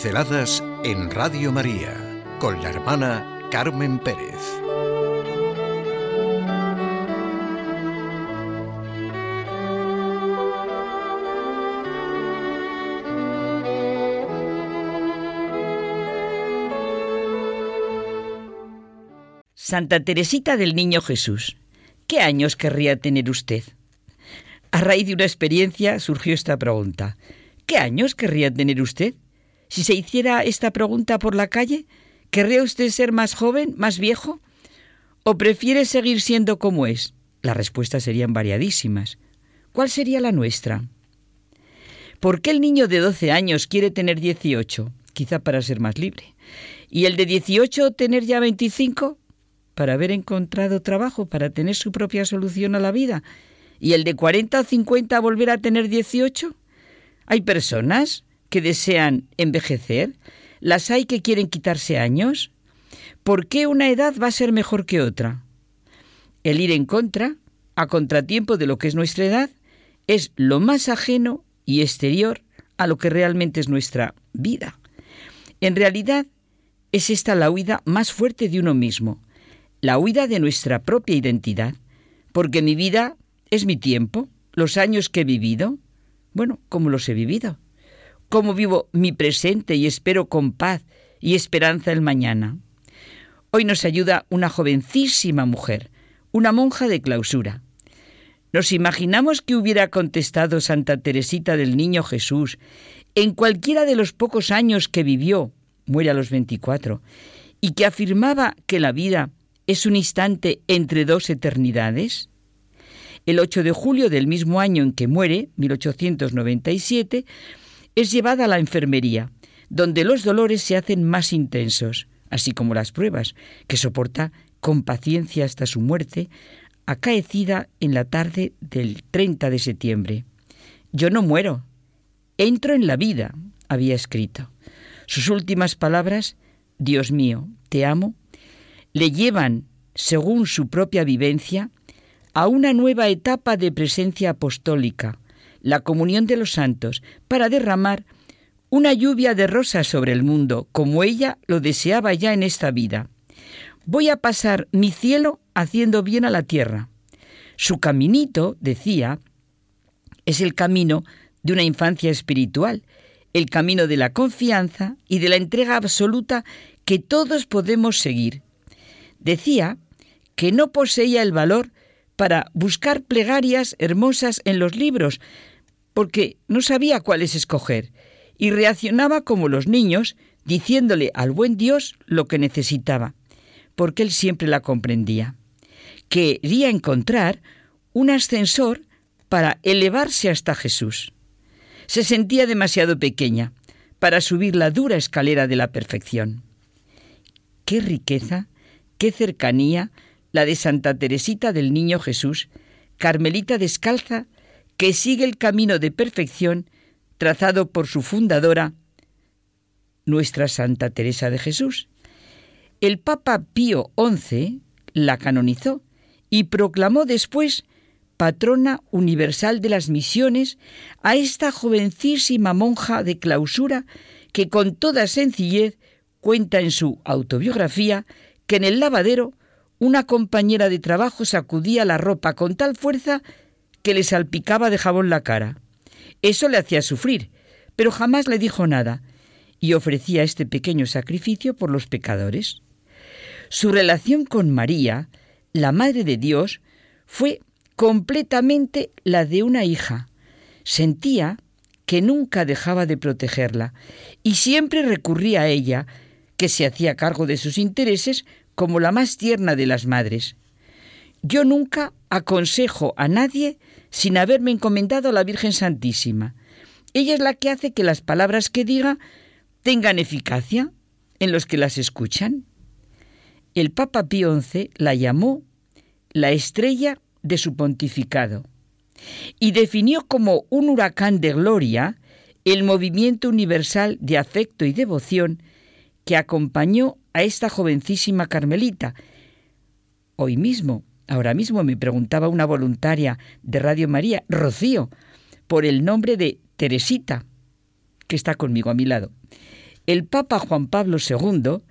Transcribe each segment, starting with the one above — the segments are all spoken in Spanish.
Pinceladas en Radio María con la hermana Carmen Pérez. Santa Teresita del Niño Jesús. ¿Qué años querría tener usted? A raíz de una experiencia surgió esta pregunta. ¿Qué años querría tener usted? Si se hiciera esta pregunta por la calle, ¿querría usted ser más joven, más viejo? ¿O prefiere seguir siendo como es? Las respuestas serían variadísimas. ¿Cuál sería la nuestra? ¿Por qué el niño de 12 años quiere tener 18? Quizá para ser más libre. ¿Y el de 18 tener ya 25? Para haber encontrado trabajo, para tener su propia solución a la vida. ¿Y el de 40 o 50 volver a tener 18? Hay personas que desean envejecer? ¿Las hay que quieren quitarse años? ¿Por qué una edad va a ser mejor que otra? El ir en contra, a contratiempo de lo que es nuestra edad, es lo más ajeno y exterior a lo que realmente es nuestra vida. En realidad, es esta la huida más fuerte de uno mismo, la huida de nuestra propia identidad, porque mi vida es mi tiempo, los años que he vivido, bueno, como los he vivido cómo vivo mi presente y espero con paz y esperanza el mañana. Hoy nos ayuda una jovencísima mujer, una monja de clausura. ¿Nos imaginamos que hubiera contestado Santa Teresita del Niño Jesús en cualquiera de los pocos años que vivió, muere a los 24, y que afirmaba que la vida es un instante entre dos eternidades? El 8 de julio del mismo año en que muere, 1897, es llevada a la enfermería, donde los dolores se hacen más intensos, así como las pruebas, que soporta con paciencia hasta su muerte, acaecida en la tarde del 30 de septiembre. Yo no muero, entro en la vida, había escrito. Sus últimas palabras, Dios mío, te amo, le llevan, según su propia vivencia, a una nueva etapa de presencia apostólica, la comunión de los santos, para derramar una lluvia de rosas sobre el mundo, como ella lo deseaba ya en esta vida. Voy a pasar mi cielo haciendo bien a la tierra. Su caminito, decía, es el camino de una infancia espiritual, el camino de la confianza y de la entrega absoluta que todos podemos seguir. Decía que no poseía el valor para buscar plegarias hermosas en los libros, porque no sabía cuáles escoger, y reaccionaba como los niños, diciéndole al buen Dios lo que necesitaba, porque él siempre la comprendía. Quería encontrar un ascensor para elevarse hasta Jesús. Se sentía demasiado pequeña para subir la dura escalera de la perfección. Qué riqueza, qué cercanía, la de Santa Teresita del Niño Jesús, Carmelita descalza, que sigue el camino de perfección trazado por su fundadora, nuestra Santa Teresa de Jesús. El Papa Pío XI la canonizó y proclamó después patrona universal de las misiones a esta jovencísima monja de clausura que con toda sencillez cuenta en su autobiografía que en el lavadero una compañera de trabajo sacudía la ropa con tal fuerza que le salpicaba de jabón la cara. Eso le hacía sufrir, pero jamás le dijo nada y ofrecía este pequeño sacrificio por los pecadores. Su relación con María, la Madre de Dios, fue completamente la de una hija. Sentía que nunca dejaba de protegerla y siempre recurría a ella, que se hacía cargo de sus intereses como la más tierna de las madres. Yo nunca aconsejo a nadie sin haberme encomendado a la Virgen Santísima. Ella es la que hace que las palabras que diga tengan eficacia en los que las escuchan. El Papa Pío XI la llamó la estrella de su pontificado y definió como un huracán de gloria el movimiento universal de afecto y devoción que acompañó a esta jovencísima Carmelita. Hoy mismo, ahora mismo me preguntaba una voluntaria de Radio María, Rocío, por el nombre de Teresita, que está conmigo a mi lado. el Papa Juan Pablo II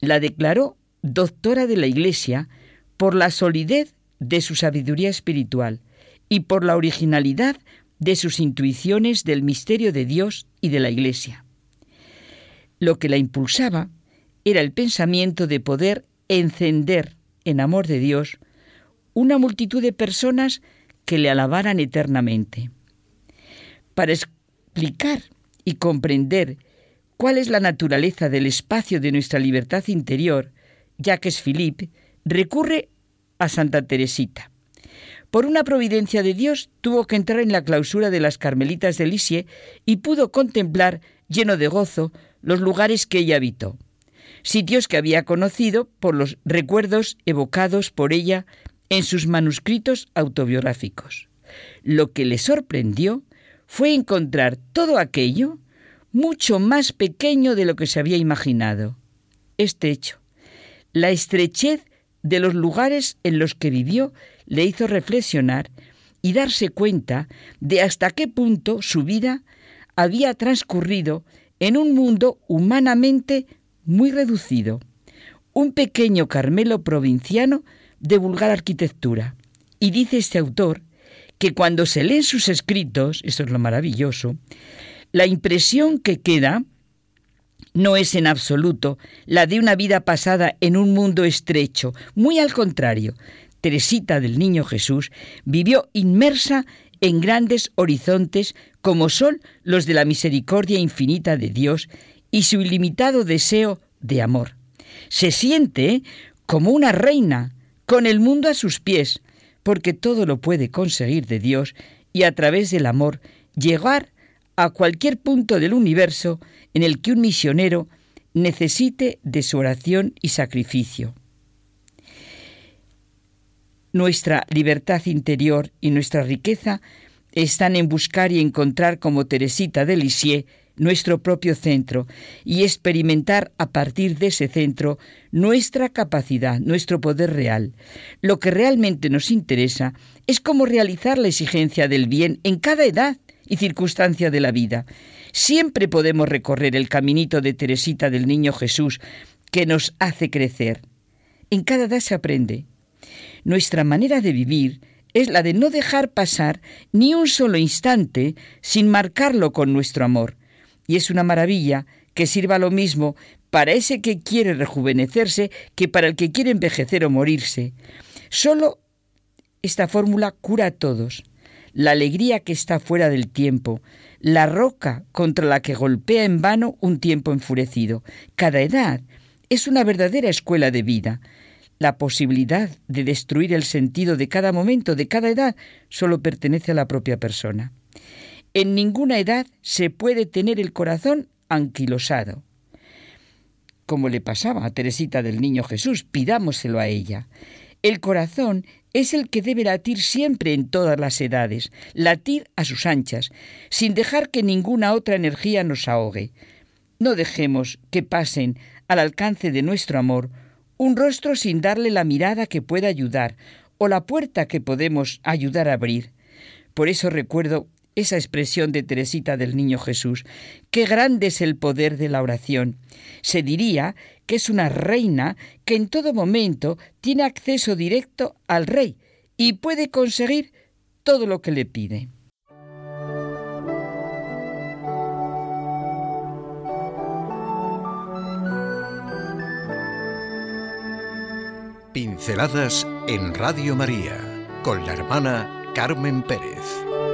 la declaró doctora de la Iglesia por la solidez de su sabiduría espiritual y por la originalidad de sus intuiciones del misterio de Dios y de la Iglesia. Lo que la impulsaba era el pensamiento de poder encender en amor de Dios una multitud de personas que le alabaran eternamente. Para explicar y comprender cuál es la naturaleza del espacio de nuestra libertad interior, Jacques Philippe recurre a Santa Teresita. Por una providencia de Dios tuvo que entrar en la clausura de las Carmelitas de Lisieux y pudo contemplar, lleno de gozo, los lugares que ella habitó, sitios que había conocido por los recuerdos evocados por ella en sus manuscritos autobiográficos. Lo que le sorprendió fue encontrar todo aquello mucho más pequeño de lo que se había imaginado. Este hecho, la estrechez de los lugares en los que vivió, le hizo reflexionar y darse cuenta de hasta qué punto su vida había transcurrido en un mundo humanamente muy reducido, un pequeño Carmelo provinciano de vulgar arquitectura. Y dice este autor que cuando se leen sus escritos, eso es lo maravilloso, la impresión que queda no es en absoluto la de una vida pasada en un mundo estrecho, muy al contrario. Teresita del Niño Jesús vivió inmersa en grandes horizontes como son los de la misericordia infinita de Dios y su ilimitado deseo de amor. Se siente como una reina, con el mundo a sus pies, porque todo lo puede conseguir de Dios y a través del amor llegar a cualquier punto del universo en el que un misionero necesite de su oración y sacrificio. Nuestra libertad interior y nuestra riqueza están en buscar y encontrar como Teresita de Lisieux nuestro propio centro y experimentar a partir de ese centro nuestra capacidad, nuestro poder real. Lo que realmente nos interesa es cómo realizar la exigencia del bien en cada edad y circunstancia de la vida. Siempre podemos recorrer el caminito de Teresita del Niño Jesús que nos hace crecer. En cada edad se aprende. Nuestra manera de vivir es la de no dejar pasar ni un solo instante sin marcarlo con nuestro amor. Y es una maravilla que sirva lo mismo para ese que quiere rejuvenecerse que para el que quiere envejecer o morirse. Solo esta fórmula cura a todos la alegría que está fuera del tiempo, la roca contra la que golpea en vano un tiempo enfurecido. Cada edad es una verdadera escuela de vida. La posibilidad de destruir el sentido de cada momento, de cada edad, solo pertenece a la propia persona. En ninguna edad se puede tener el corazón anquilosado. Como le pasaba a Teresita del Niño Jesús, pidámoselo a ella. El corazón es el que debe latir siempre en todas las edades, latir a sus anchas, sin dejar que ninguna otra energía nos ahogue. No dejemos que pasen al alcance de nuestro amor un rostro sin darle la mirada que pueda ayudar o la puerta que podemos ayudar a abrir. Por eso recuerdo esa expresión de Teresita del Niño Jesús. Qué grande es el poder de la oración. Se diría que es una reina que en todo momento tiene acceso directo al rey y puede conseguir todo lo que le pide. Pinceladas en Radio María con la hermana Carmen Pérez.